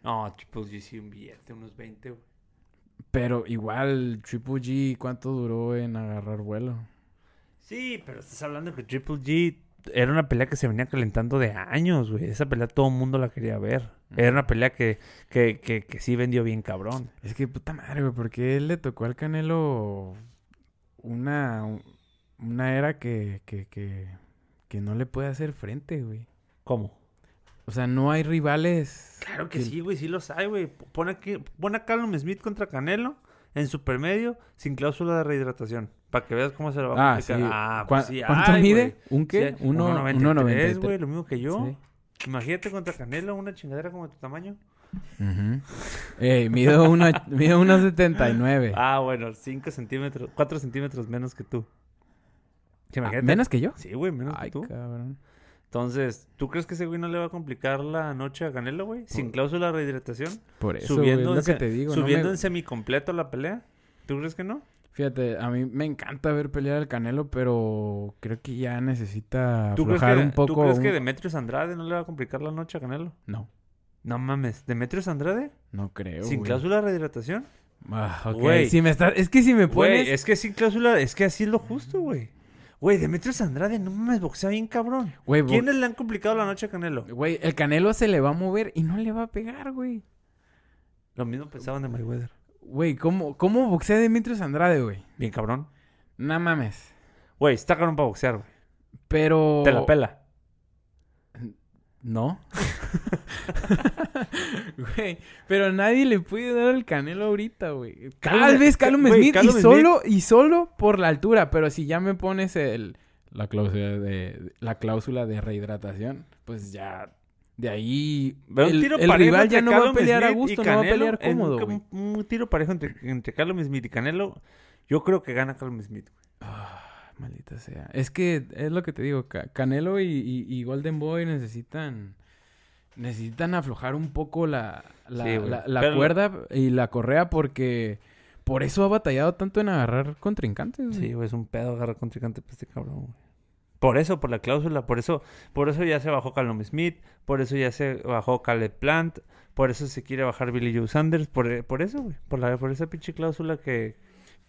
No, Triple G sí un billete, unos 20, güey. Pero igual Triple G, ¿cuánto duró en agarrar vuelo? Sí, pero estás hablando que Triple G era una pelea que se venía calentando de años, güey. Esa pelea todo el mundo la quería ver. Era una pelea que, que, que, que sí vendió bien cabrón. Es que puta madre, güey, porque él le tocó al Canelo una, una era que, que, que, que no le puede hacer frente, güey. ¿Cómo? O sea, no hay rivales. Claro que sí, güey, sí los hay, güey. Pon, aquí, pon a Callum Smith contra Canelo en supermedio sin cláusula de rehidratación. Para que veas cómo se lo va a Ah, sí. complicar. Ah, ¿Cuá- pues sí ¿Cuánto mide? ¿Un qué? Sí, Uno- 1.93, 1.93, güey, lo mismo que yo. Sí. Imagínate contra Canelo, una chingadera como de tu tamaño. Ujú. Ey, mido uno, mido 1.79. Ah, bueno, 5 centímetros, 4 centímetros menos que tú. Ah. ¿Menos que yo? Sí, güey, menos Ay, que tú. cabrón. Entonces, ¿tú crees que ese güey no le va a complicar la noche a Canelo, güey? Sin cláusula de rehidratación. Por eso, güey, subiendo es en, lo que te digo. no subiendo me- en semicompleto la pelea. ¿Tú crees que no? Fíjate, a mí me encanta ver pelear al Canelo, pero creo que ya necesita ¿Tú crees, aflojar que, un poco. ¿Tú crees que Demetrius Andrade no le va a complicar la noche a Canelo? No, No mames, ¿Demetrius Andrade? no creo, ¿Sin güey. cláusula de rehidratación? Ah, ok. Güey. Si me está... Es que si me pones... Güey, es que sin cláusula, es que así es lo justo, güey. Güey, Demetrius Andrade, no mames, boxea bien cabrón. Güey, bo- ¿Quiénes le han complicado la noche a Canelo? Güey, el Canelo se le va a mover y no le va a pegar, güey. Lo mismo pensaban de Mayweather. Güey, ¿cómo, ¿cómo boxea Demetrius Andrade, güey? Bien cabrón. No mames. Güey, está cabrón para boxear, güey. Pero... Te la pela. No. Güey, pero nadie le puede dar al Canelo ahorita, güey. Tal vez Callum güey, Smith y Smith- solo y solo por la altura, pero si ya me pones el la cláusula de la cláusula de rehidratación, pues ya de ahí el, tiro el parejo rival ya no va a pelear a Smith gusto, no va a pelear cómodo, un, güey. un- un tiro parejo entre, entre Callum Smith y Canelo. Yo creo que gana Callum Smith. güey. Ah, maldita sea. Es que es lo que te digo, Ca- Canelo y, y- y Golden Boy necesitan necesitan aflojar un poco la, la, Sí, güey. la- la Pero- cuerda y la correa porque por eso ha batallado tanto en agarrar contrincantes. güey. Sí, güey, es un pedo agarrar contrincante para este cabrón, güey. Por eso, por la cláusula, por eso, por eso ya se bajó Callum Smith, por eso ya se bajó Caleb Plant, por eso se quiere bajar Billy Joe Sanders, por, por eso, güey, por, la, por esa pinche cláusula que...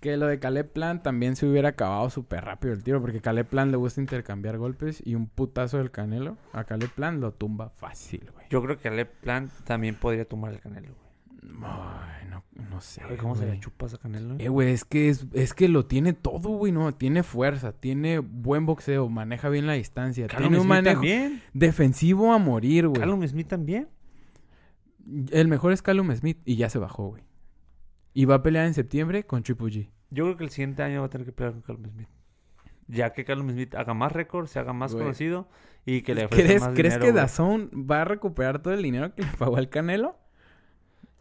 Que lo de Caleb Plant también se hubiera acabado súper rápido el tiro porque Caleb Plant le gusta intercambiar golpes y un putazo del Canelo a Caleb Plant lo tumba fácil, güey. Yo creo que Caleb Plant también podría tomar el Canelo, güey. No, sé. ¿Cómo se le chupas a Canelo? Eh, güey, es que es, es que lo tiene todo, güey, no, tiene fuerza, tiene buen boxeo, maneja bien la distancia, tiene un Smith manejo también. defensivo a morir, güey. Callum Smith también. El mejor es Callum Smith y ya se bajó, güey. Y va a pelear en septiembre con Triple G. Yo creo que el siguiente año va a tener que pelear con Callum Smith. Ya que Callum Smith haga más récords, se haga más Güey. conocido y que le ofrezca ¿Crees, más ¿crees dinero, que. Dazón va a recuperar todo el dinero que le pagó al Canelo?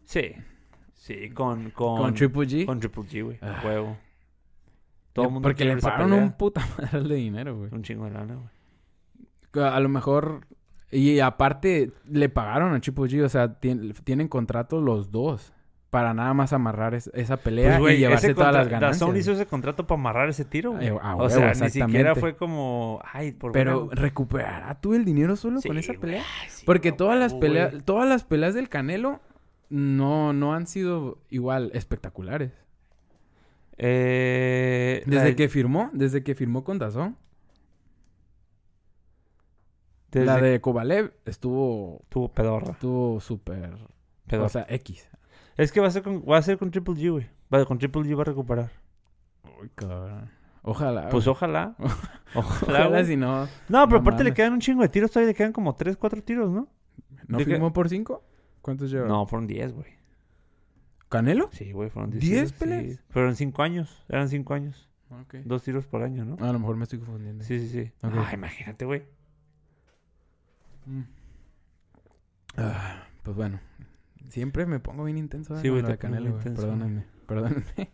Sí. Sí, con... Con, Con, Triple G. Con Triple G, güey. Ah. Huevo. Todo el mundo Porque le pagaron un puta madre de dinero, güey. Un chingo de lana, güey. A lo mejor... Y aparte, le pagaron a Triple G. O sea, tien- tienen contrato los dos. Para nada más amarrar es- esa pelea Pues, y llevarse ese todas las ganancias. DAZN hizo ese contrato para amarrar ese tiro, güey. Eh, o sea, ni siquiera fue como... Ay, por Pero buena- recuperará tú el dinero solo con esa pelea. Sí, Porque todas las peleas, todas las peleas del Canelo no, no han sido igual espectaculares. Eh, Desde de- que firmó, desde que firmó con Dazón, desde la de Kovalev estuvo Tuvo pedorra. estuvo súper, pedorra. o sea, X. es que va a ser con, va a ser con Triple G, güey. Va, con Triple G va a recuperar. Uy, cabrón. Ojalá. Pues güey. ojalá. Ojalá, Ojalá si no. No, pero no aparte le quedan un chingo de tiros. Todavía le quedan como 3, 4 tiros, ¿no? ¿No firmó por cinco? ¿Cuántos lleva? No, fueron 10, güey. ¿Canelo? Sí, güey, fueron 10. ¿Diez tiros, peleas? Sí. Fueron 5 años. Eran 5 años. Ok. Dos tiros por año, ¿no? A lo mejor me estoy confundiendo. Sí, sí, sí. Ok. Ah, imagínate, güey. Mm. Ah, pues bueno. Siempre me pongo bien intenso. Sí, Sí, güey, te Canelo, güey. intenso, Perdónenme. Perdónenme.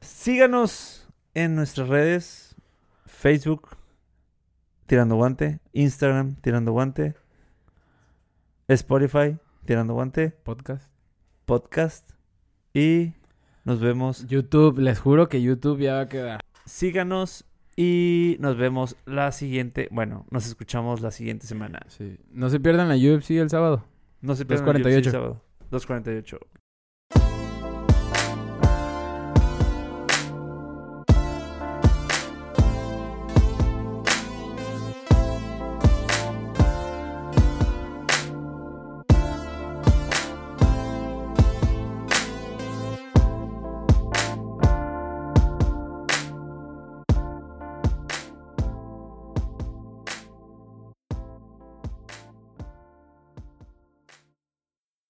Síganos en nuestras redes. Facebook, Tirando Guante. Instagram, Tirando Guante. Spotify, Tirando Guante. Podcast. Podcast. Y nos vemos. YouTube. Les juro que YouTube ya va a quedar. Síganos y nos vemos la siguiente. Bueno, nos escuchamos la siguiente semana. Sí. No se pierdan la UFC el sábado. No se pierdan el 2.48. UFC sábado. 2.48.